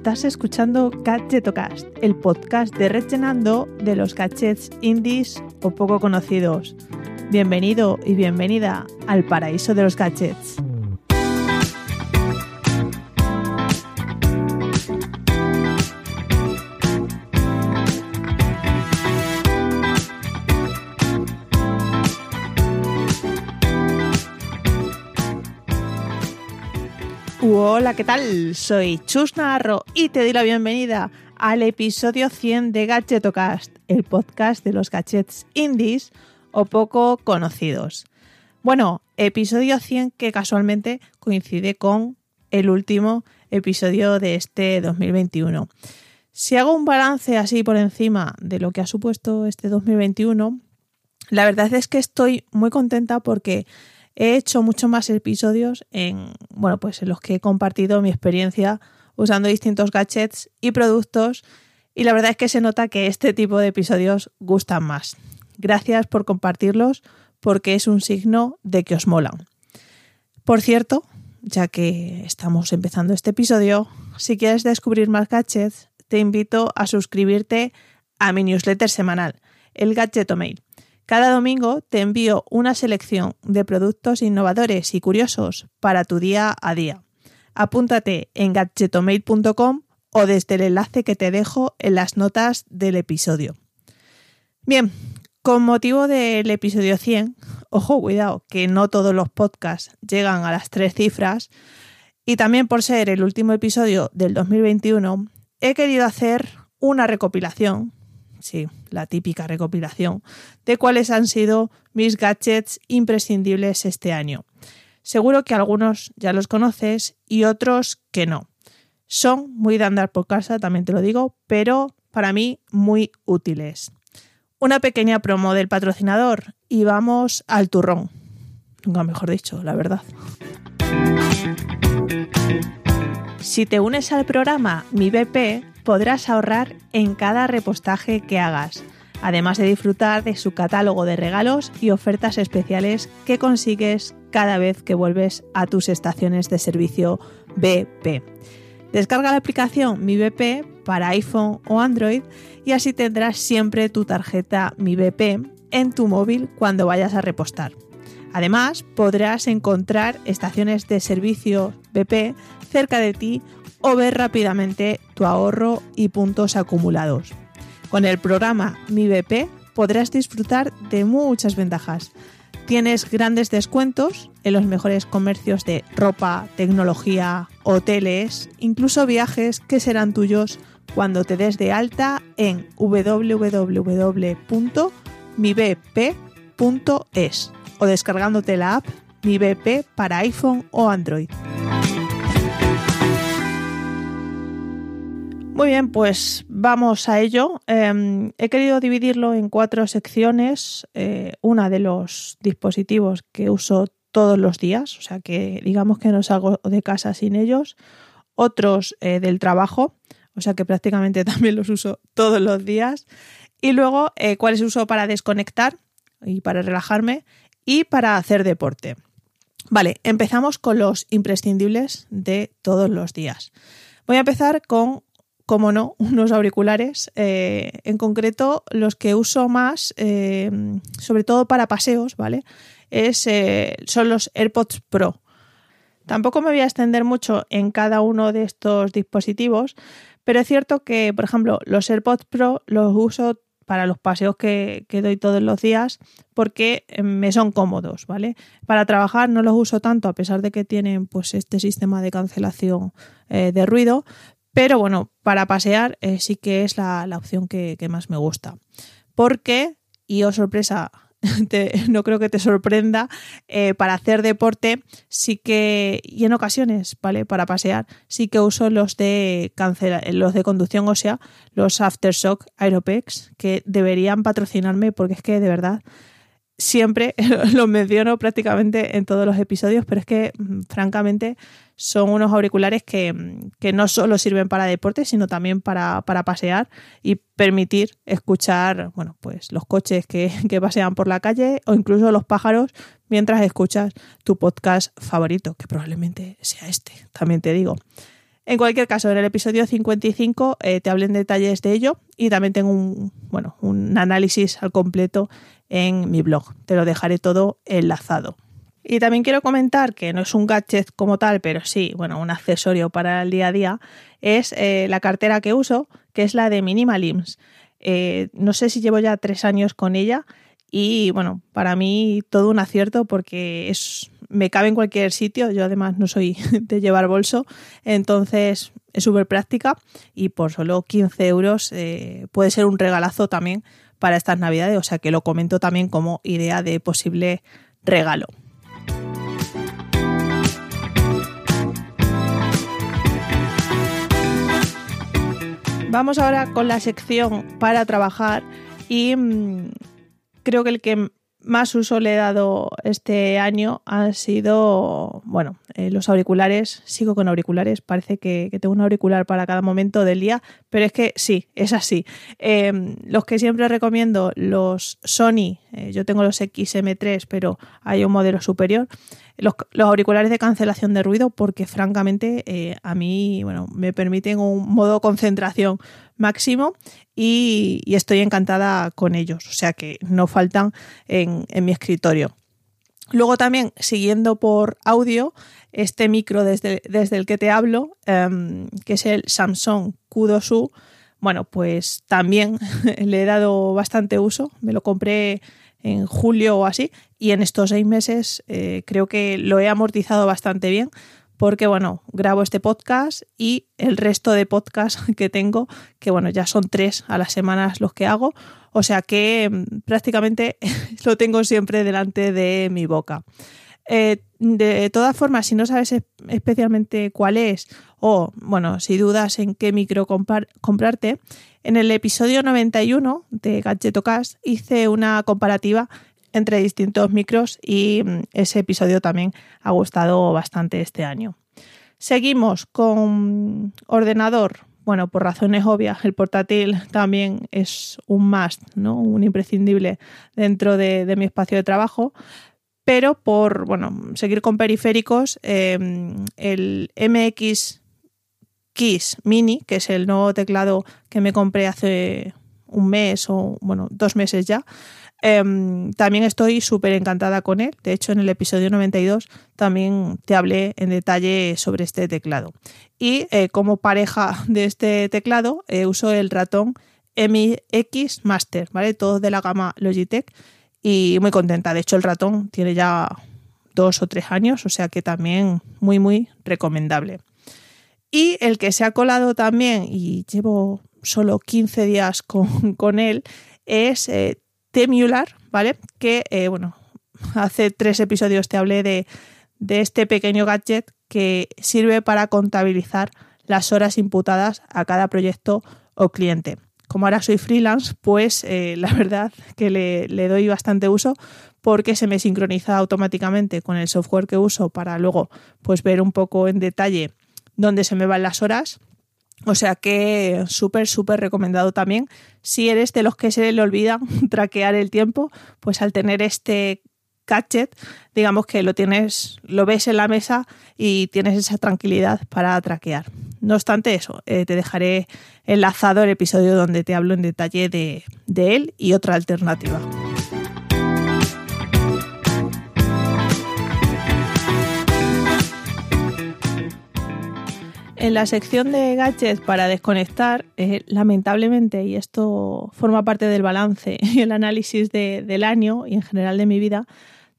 Estás escuchando Gadgetocast, el podcast de Rellenando de los gadgets indies o poco conocidos. Bienvenido y bienvenida al paraíso de los gadgets. Hola, ¿qué tal? Soy Chus Narro y te doy la bienvenida al episodio 100 de Gadgetocast, el podcast de los gadgets indies o poco conocidos. Bueno, episodio 100 que casualmente coincide con el último episodio de este 2021. Si hago un balance así por encima de lo que ha supuesto este 2021, la verdad es que estoy muy contenta porque He hecho muchos más episodios en, bueno, pues en los que he compartido mi experiencia usando distintos gadgets y productos y la verdad es que se nota que este tipo de episodios gustan más. Gracias por compartirlos porque es un signo de que os molan. Por cierto, ya que estamos empezando este episodio, si quieres descubrir más gadgets, te invito a suscribirte a mi newsletter semanal, el Gadgetomail. Cada domingo te envío una selección de productos innovadores y curiosos para tu día a día. Apúntate en gadgetomail.com o desde el enlace que te dejo en las notas del episodio. Bien, con motivo del episodio 100, ojo, cuidado, que no todos los podcasts llegan a las tres cifras, y también por ser el último episodio del 2021, he querido hacer una recopilación sí, la típica recopilación de cuáles han sido mis gadgets imprescindibles este año. Seguro que algunos ya los conoces y otros que no. Son muy de andar por casa, también te lo digo, pero para mí muy útiles. Una pequeña promo del patrocinador y vamos al turrón. Nunca mejor dicho, la verdad. Si te unes al programa Mi BP, podrás ahorrar en cada repostaje que hagas, además de disfrutar de su catálogo de regalos y ofertas especiales que consigues cada vez que vuelves a tus estaciones de servicio BP. Descarga la aplicación Mi BP para iPhone o Android y así tendrás siempre tu tarjeta Mi BP en tu móvil cuando vayas a repostar. Además, podrás encontrar estaciones de servicio BP cerca de ti o ver rápidamente tu ahorro y puntos acumulados. Con el programa Mi BP podrás disfrutar de muchas ventajas. Tienes grandes descuentos en los mejores comercios de ropa, tecnología, hoteles, incluso viajes que serán tuyos cuando te des de alta en www.mibp.es o descargándote la app Mi BP para iPhone o Android. Muy bien, pues vamos a ello. Em, he querido dividirlo en cuatro secciones. Eh, una de los dispositivos que uso todos los días, o sea que digamos que no salgo de casa sin ellos. Otros eh, del trabajo, o sea que prácticamente también los uso todos los días. Y luego eh, cuáles uso para desconectar y para relajarme y para hacer deporte. Vale, empezamos con los imprescindibles de todos los días. Voy a empezar con como no, unos auriculares, eh, en concreto los que uso más, eh, sobre todo para paseos, ¿vale? Es, eh, son los AirPods Pro. Tampoco me voy a extender mucho en cada uno de estos dispositivos, pero es cierto que, por ejemplo, los AirPods Pro los uso para los paseos que, que, doy todos los días porque me son cómodos, ¿vale? Para trabajar no los uso tanto a pesar de que tienen pues este sistema de cancelación de ruido, pero bueno, para pasear eh, sí que es la, opción que, más me gusta. Porque, y oh sorpresa, no creo que te sorprenda, eh, para hacer deporte sí que, y en ocasiones, ¿vale? Para pasear, sí que uso los de cancela, los de conducción ósea, los Aftershock Aeropex, que deberían patrocinarme porque es que de verdad siempre los menciono prácticamente en todos los episodios, pero es que mm, francamente son unos auriculares que, no solo sirven para deporte, sino también para, pasear y permitir escuchar, bueno, pues los coches que, que, pasean por la calle o incluso los pájaros mientras escuchas tu podcast favorito, que probablemente sea este, también te digo. En cualquier caso, en el episodio 55 eh, te hablé en detalles de ello y también tengo un, bueno, un análisis al completo en mi blog. Te lo dejaré todo enlazado. Y también quiero comentar que no es un gadget como tal, pero sí, bueno, un accesorio para el día a día, es eh, la cartera que uso, que es la de Minimalims. Eh, no sé si llevo ya tres años con ella y bueno, para mí todo un acierto porque es, me cabe en cualquier sitio. Yo además no soy de llevar bolso, entonces es súper práctica y por solo 15 euros eh, puede ser un regalazo también para estas navidades. O sea que lo comento también como idea de posible regalo. Vamos ahora con la sección para trabajar y mm, creo que el que más uso le he dado este año han sido, bueno, eh, los auriculares. Sigo con auriculares, parece que, tengo un auricular para cada momento del día, pero es que sí, es así. Em, los que siempre recomiendo, los Sony, eh, yo tengo los XM3, pero hay un modelo superior. Los, auriculares de cancelación de ruido, porque francamente eh, a mí, bueno, me permiten un modo concentración máximo y, estoy encantada con ellos, o sea que no faltan en, mi escritorio. Luego también, siguiendo por audio, este micro desde, desde el que te hablo, em, que es el Samsung Q2U, bueno, pues también le he dado bastante uso, me lo compré en julio o así. Y en estos seis meses eh, creo que lo he amortizado bastante bien porque bueno, grabo este podcast y el resto de podcasts que tengo, que bueno, ya son tres a las semanas los que hago, o sea que mm, prácticamente lo tengo siempre delante de mi boca. Eh, de todas formas, si no sabes especialmente cuál es o, bueno, si dudas en qué micro comprarte, en el episodio 91 de Gadgetocast hice una comparativa entre distintos micros y mm, ese episodio también ha gustado bastante este año. Seguimos con ordenador. Bueno, por razones obvias, el portátil también es un must, ¿no? un imprescindible dentro de, mi espacio de trabajo. Pero por bueno, seguir con periféricos, em, el MX Keys Mini, que es el nuevo teclado que me compré hace un mes o bueno, dos meses ya, Em, también estoy súper encantada con él. De hecho, en el episodio 92 también te hablé en detalle sobre este teclado. Y eh, como pareja de este teclado, eh, uso el ratón MX Master, ¿vale? Todo de la gama Logitech y muy contenta. De hecho, el ratón tiene ya dos o tres años, o sea que también muy, muy recomendable. Y el que se ha colado también, y llevo solo 15 días con, él, es eh, Temular, ¿vale? Que, eh, bueno, hace tres episodios te hablé de, este pequeño gadget que sirve para contabilizar las horas imputadas a cada proyecto o cliente. Como ahora soy freelance, pues eh, la verdad que le, le, doy bastante uso porque se me sincroniza automáticamente con el software que uso para luego pues ver un poco en detalle dónde se me van las horas o sea que súper, súper recomendado también. Si eres de los que se le olvida traquear el tiempo, pues al tener este gadget, digamos que lo tienes, lo ves en la mesa y tienes esa tranquilidad para traquear. No obstante eso, eh, te dejaré enlazado el episodio donde te hablo en detalle de él y otra alternativa. En la sección de gadgets para desconectar, eh, lamentablemente, y esto forma parte del balance y el análisis del año y en general de mi vida,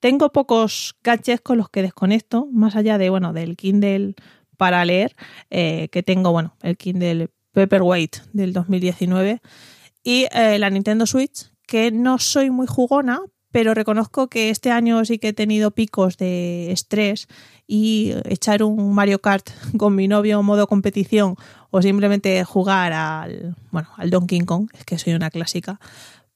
tengo pocos gadgets con los que desconecto, más allá de, bueno, del Kindle para leer, eh, que tengo, bueno, el Kindle Paperweight del 2019 y eh, la Nintendo Switch, que no soy muy jugona, pero reconozco que este año sí que he tenido picos de estrés y echar un Mario Kart con mi novio modo competición o simplemente jugar al, bueno, al Donkey Kong, es que soy una clásica,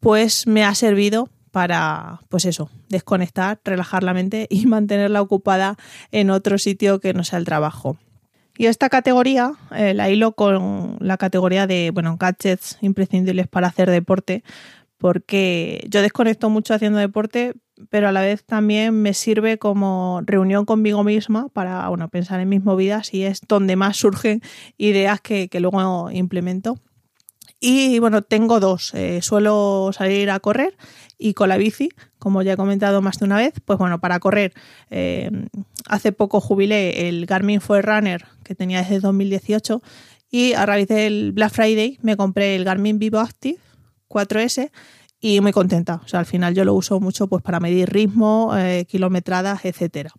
pues me ha servido para, pues eso, desconectar, relajar la mente y mantenerla ocupada en otro sitio que no sea el trabajo. Y esta categoría eh, la hilo con la categoría de, bueno, gadgets imprescindibles para hacer deporte, porque yo desconecto mucho haciendo deporte, pero a la vez también me sirve como reunión conmigo misma para bueno, pensar en mis movidas y es donde más surgen ideas que, luego implemento. Y bueno, tengo dos. Eh, suelo salir a correr y con la bici, como ya he comentado más de una vez, pues bueno, para correr, eh, hace poco jubilé el Garmin Forerunner que tenía desde 2018 y a raíz del Black Friday me compré el Garmin Vivo Active 4S y muy contenta. O sea, al final yo lo uso mucho pues para medir ritmo, eh, kilometradas, etcétera.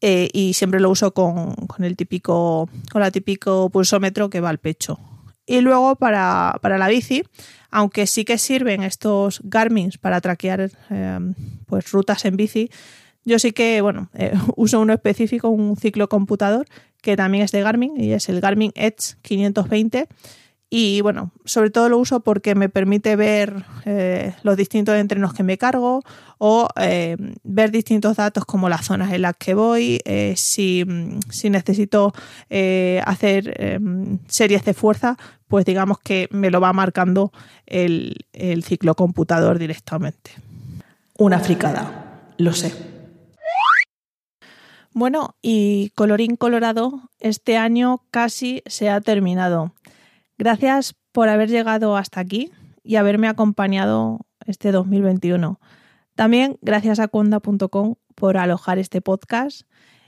Eh, y siempre lo uso con, el típico, con la típico pulsómetro que va al pecho. Y luego para, la bici, aunque sí que sirven estos Garmin para traquear eh, pues rutas en bici, yo sí que, bueno, uso uno específico, un ciclo computador, que también es de Garmin y es el Garmin Edge 520 y bueno, sobre todo lo uso porque me permite ver eh, los distintos entrenos que me cargo o eh, ver distintos datos como las zonas en las que voy, eh, si, necesito hacer em, series de fuerza, pues digamos que me lo va marcando el, el ciclo computador directamente. Una fricada, lo sé. Bueno, y colorín colorado, este año casi se ha terminado. Gracias por haber llegado hasta aquí y haberme acompañado este 2021. También gracias a conda.com por alojar este podcast.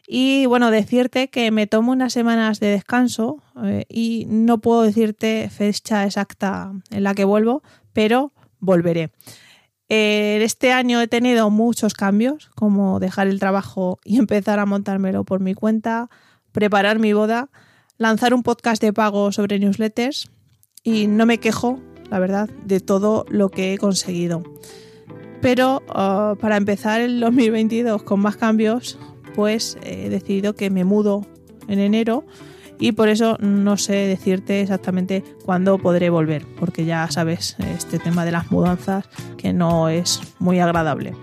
Y bueno, decirte que me tomo unas semanas de descanso eh, y no puedo decirte fecha exacta en la que vuelvo, pero volveré. Eh, este año he tenido muchos cambios, como dejar el trabajo y empezar a montármelo por mi cuenta, preparar mi boda lanzar un podcast de pago sobre newsletters y no me quejo, la verdad, de todo lo que he conseguido. Pero uh, para empezar el 2022 con más cambios, pues he decidido que me mudo en enero y por eso no sé decirte exactamente cuándo podré volver, porque ya sabes este tema de las mudanzas que no es muy agradable.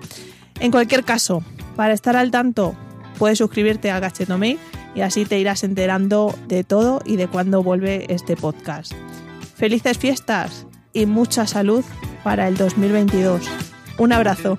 En cualquier caso, para estar al tanto, puedes suscribirte a Gachetomate y así te irás enterando de todo y de cuándo vuelve este podcast. Felices fiestas y mucha salud para el 2022. Un abrazo.